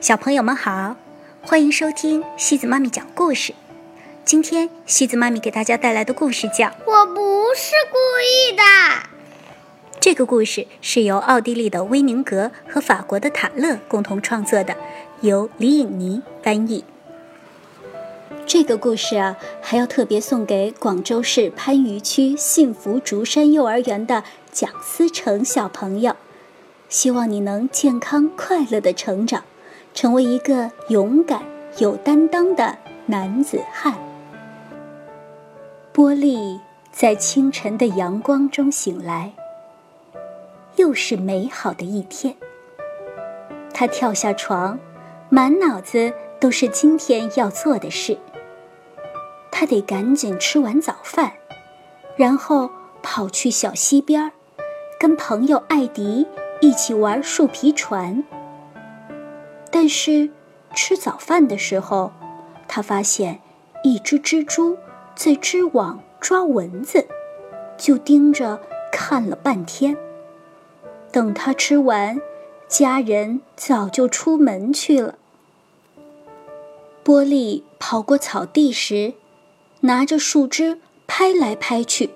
小朋友们好，欢迎收听西子妈咪讲故事。今天西子妈咪给大家带来的故事叫《我不是故意的》。这个故事是由奥地利的威宁格和法国的塔勒共同创作的，由李颖妮翻译。这个故事啊，还要特别送给广州市番禺区幸福竹山幼儿园的蒋思成小朋友，希望你能健康快乐的成长。成为一个勇敢、有担当的男子汉。波利在清晨的阳光中醒来，又是美好的一天。他跳下床，满脑子都是今天要做的事。他得赶紧吃完早饭，然后跑去小溪边儿，跟朋友艾迪一起玩树皮船。但是，吃早饭的时候，他发现一只蜘蛛在织网抓蚊子，就盯着看了半天。等他吃完，家人早就出门去了。波利跑过草地时，拿着树枝拍来拍去，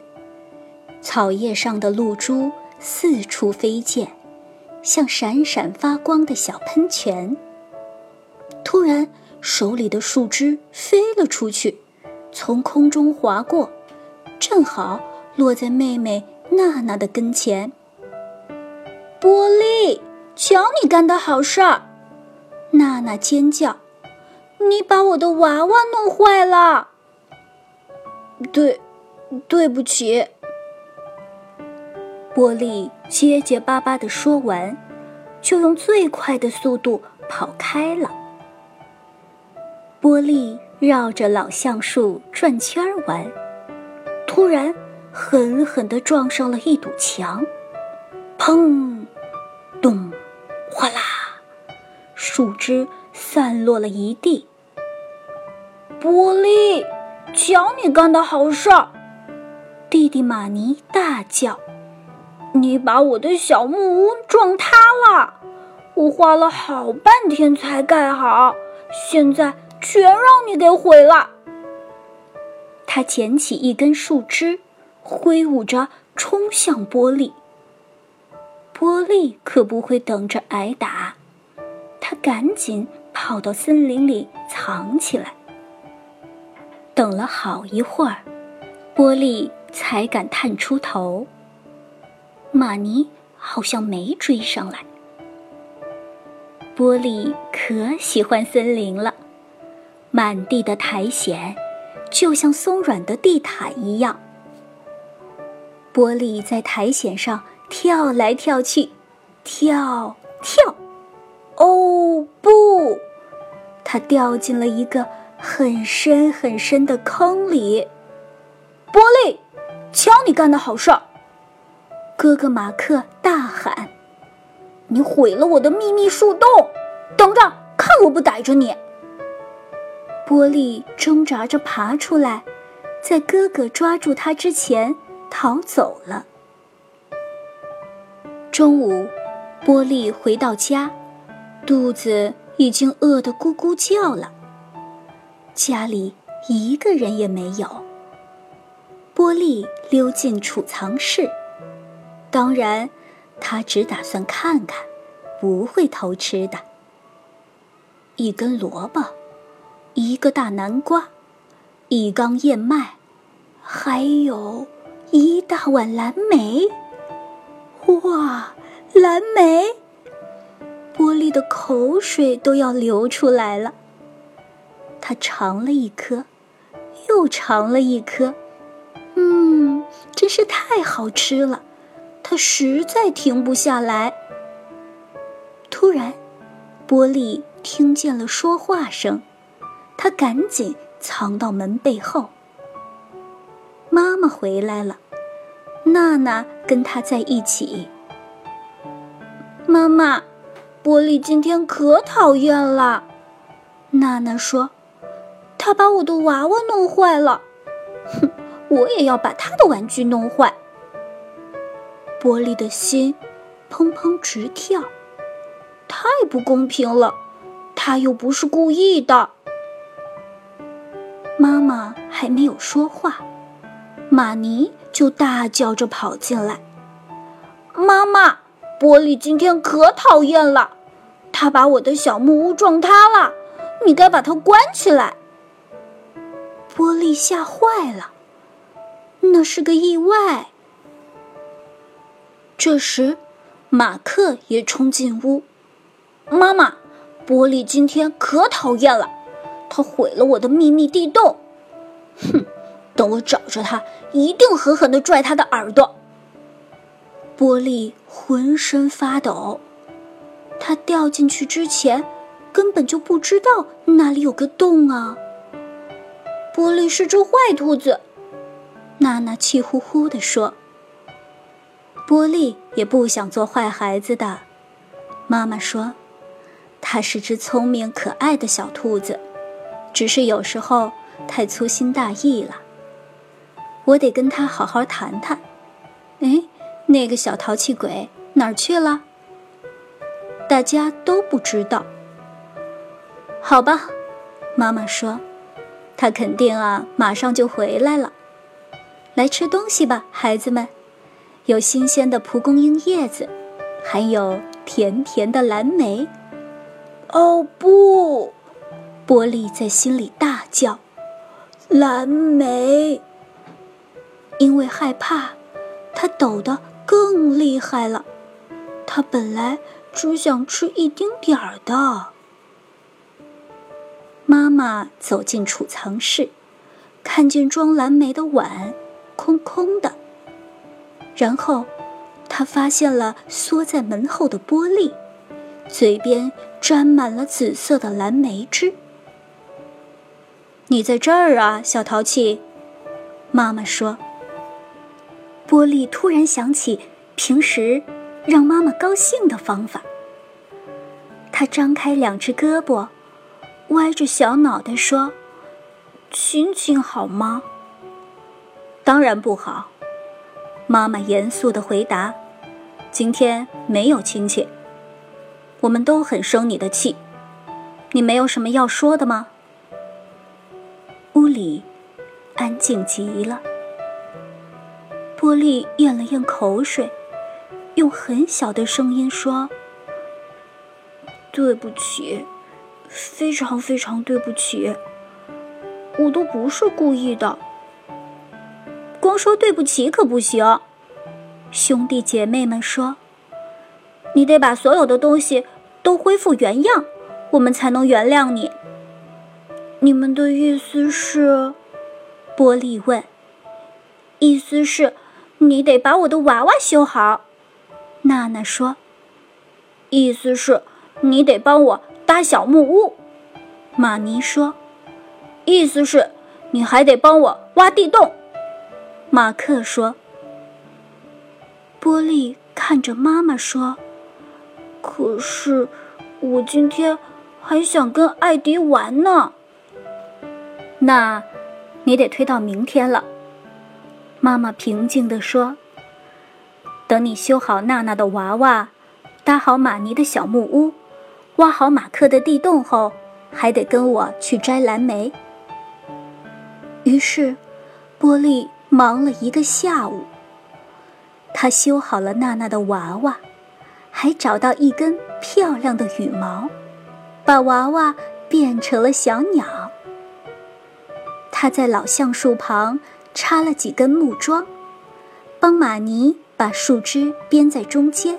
草叶上的露珠四处飞溅。像闪闪发光的小喷泉。突然，手里的树枝飞了出去，从空中划过，正好落在妹妹娜娜的跟前。波利，瞧你干的好事儿！娜娜尖叫：“你把我的娃娃弄坏了！”对，对不起。波利结结巴巴地说完，就用最快的速度跑开了。波利绕着老橡树转圈儿玩，突然狠狠地撞上了一堵墙，砰，咚，哗啦，树枝散落了一地。波利，瞧你干的好事儿！弟弟马尼大叫。你把我的小木屋撞塌了，我花了好半天才盖好，现在全让你给毁了。他捡起一根树枝，挥舞着冲向波利。波利可不会等着挨打，他赶紧跑到森林里藏起来。等了好一会儿，波利才敢探出头。玛尼好像没追上来。波利可喜欢森林了，满地的苔藓就像松软的地毯一样。波利在苔藓上跳来跳去，跳跳，哦不！他掉进了一个很深很深的坑里。波利，瞧你干的好事儿！哥哥马克大喊：“你毁了我的秘密树洞！等着看，我不逮着你！”波利挣扎着爬出来，在哥哥抓住他之前逃走了。中午，波利回到家，肚子已经饿得咕咕叫了。家里一个人也没有。波利溜进储藏室。当然，他只打算看看，不会偷吃的。一根萝卜，一个大南瓜，一缸燕麦，还有一大碗蓝莓。哇，蓝莓！波利的口水都要流出来了。他尝了一颗，又尝了一颗，嗯，真是太好吃了。他实在停不下来。突然，波利听见了说话声，他赶紧藏到门背后。妈妈回来了，娜娜跟他在一起。妈妈，波利今天可讨厌了。娜娜说：“他把我的娃娃弄坏了。”哼，我也要把他的玩具弄坏。波利的心砰砰直跳，太不公平了！他又不是故意的。妈妈还没有说话，玛尼就大叫着跑进来：“妈妈，玻璃今天可讨厌了，他把我的小木屋撞塌了，你该把它关起来。”玻璃吓坏了，那是个意外。这时，马克也冲进屋：“妈妈，玻璃今天可讨厌了。”他毁了我的秘密地洞，哼！等我找着他，一定狠狠地拽他的耳朵。玻璃浑身发抖，他掉进去之前根本就不知道那里有个洞啊。玻璃是只坏兔子，娜娜气呼呼地说。波利也不想做坏孩子的，妈妈说，它是只聪明可爱的小兔子。只是有时候太粗心大意了，我得跟他好好谈谈。哎，那个小淘气鬼哪儿去了？大家都不知道。好吧，妈妈说，他肯定啊，马上就回来了。来吃东西吧，孩子们，有新鲜的蒲公英叶子，还有甜甜的蓝莓。哦不！玻璃在心里大叫：“蓝莓！”因为害怕，他抖得更厉害了。他本来只想吃一丁点儿的。妈妈走进储藏室，看见装蓝莓的碗空空的。然后，他发现了缩在门后的玻璃，嘴边沾满了紫色的蓝莓汁。你在这儿啊，小淘气！妈妈说。玻璃突然想起平时让妈妈高兴的方法。他张开两只胳膊，歪着小脑袋说：“亲亲好吗？”“当然不好。”妈妈严肃的回答：“今天没有亲戚。我们都很生你的气。你没有什么要说的吗？”屋里安静极了。玻璃咽了咽口水，用很小的声音说：“对不起，非常非常对不起，我都不是故意的。光说对不起可不行。”兄弟姐妹们说：“你得把所有的东西都恢复原样，我们才能原谅你。”你们的意思是？玻璃问。意思是，你得把我的娃娃修好。娜娜说。意思是，你得帮我搭小木屋。玛尼说。意思是，你还得帮我挖地洞。马克说。玻璃看着妈妈说：“可是，我今天还想跟艾迪玩呢。”那，你得推到明天了。妈妈平静地说：“等你修好娜娜的娃娃，搭好玛尼的小木屋，挖好马克的地洞后，还得跟我去摘蓝莓。”于是，波利忙了一个下午。他修好了娜娜的娃娃，还找到一根漂亮的羽毛，把娃娃变成了小鸟。他在老橡树旁插了几根木桩，帮玛尼把树枝编在中间。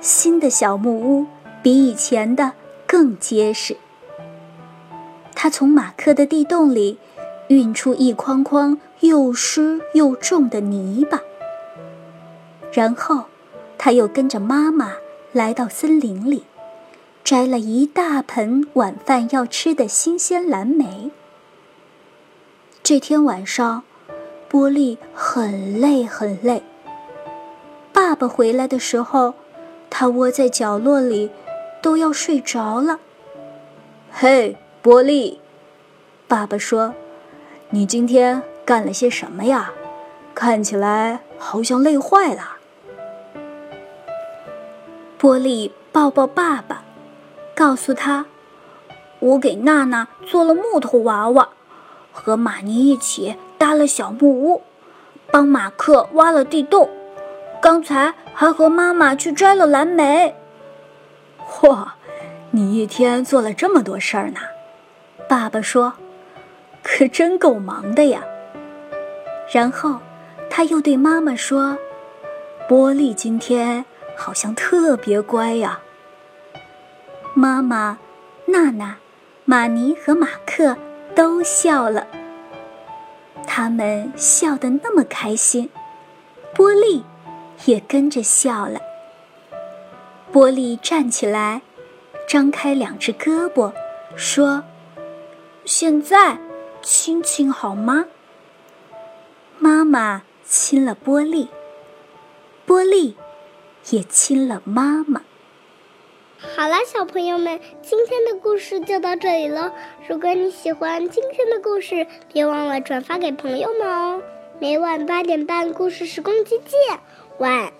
新的小木屋比以前的更结实。他从马克的地洞里运出一筐筐又湿又重的泥巴，然后他又跟着妈妈来到森林里，摘了一大盆晚饭要吃的新鲜蓝莓。这天晚上，波利很累很累。爸爸回来的时候，他窝在角落里，都要睡着了。嘿，波利，爸爸说：“你今天干了些什么呀？看起来好像累坏了。”波利抱抱爸爸，告诉他：“我给娜娜做了木头娃娃，和玛尼一起搭了小木屋，帮马克挖了地洞。刚才还和妈妈去摘了蓝莓。嚯，你一天做了这么多事儿呢？爸爸说：“可真够忙的呀。”然后他又对妈妈说：“波利今天好像特别乖呀。”妈妈、娜娜、玛尼和马克都笑了。他们笑得那么开心，波利也跟着笑了。波利站起来，张开两只胳膊，说：“现在亲亲好吗？”妈妈亲了波利，波利也亲了妈妈。好了，小朋友们，今天的故事就到这里了。如果你喜欢今天的故事，别忘了转发给朋友们哦。每晚八点半，故事时光机见，晚。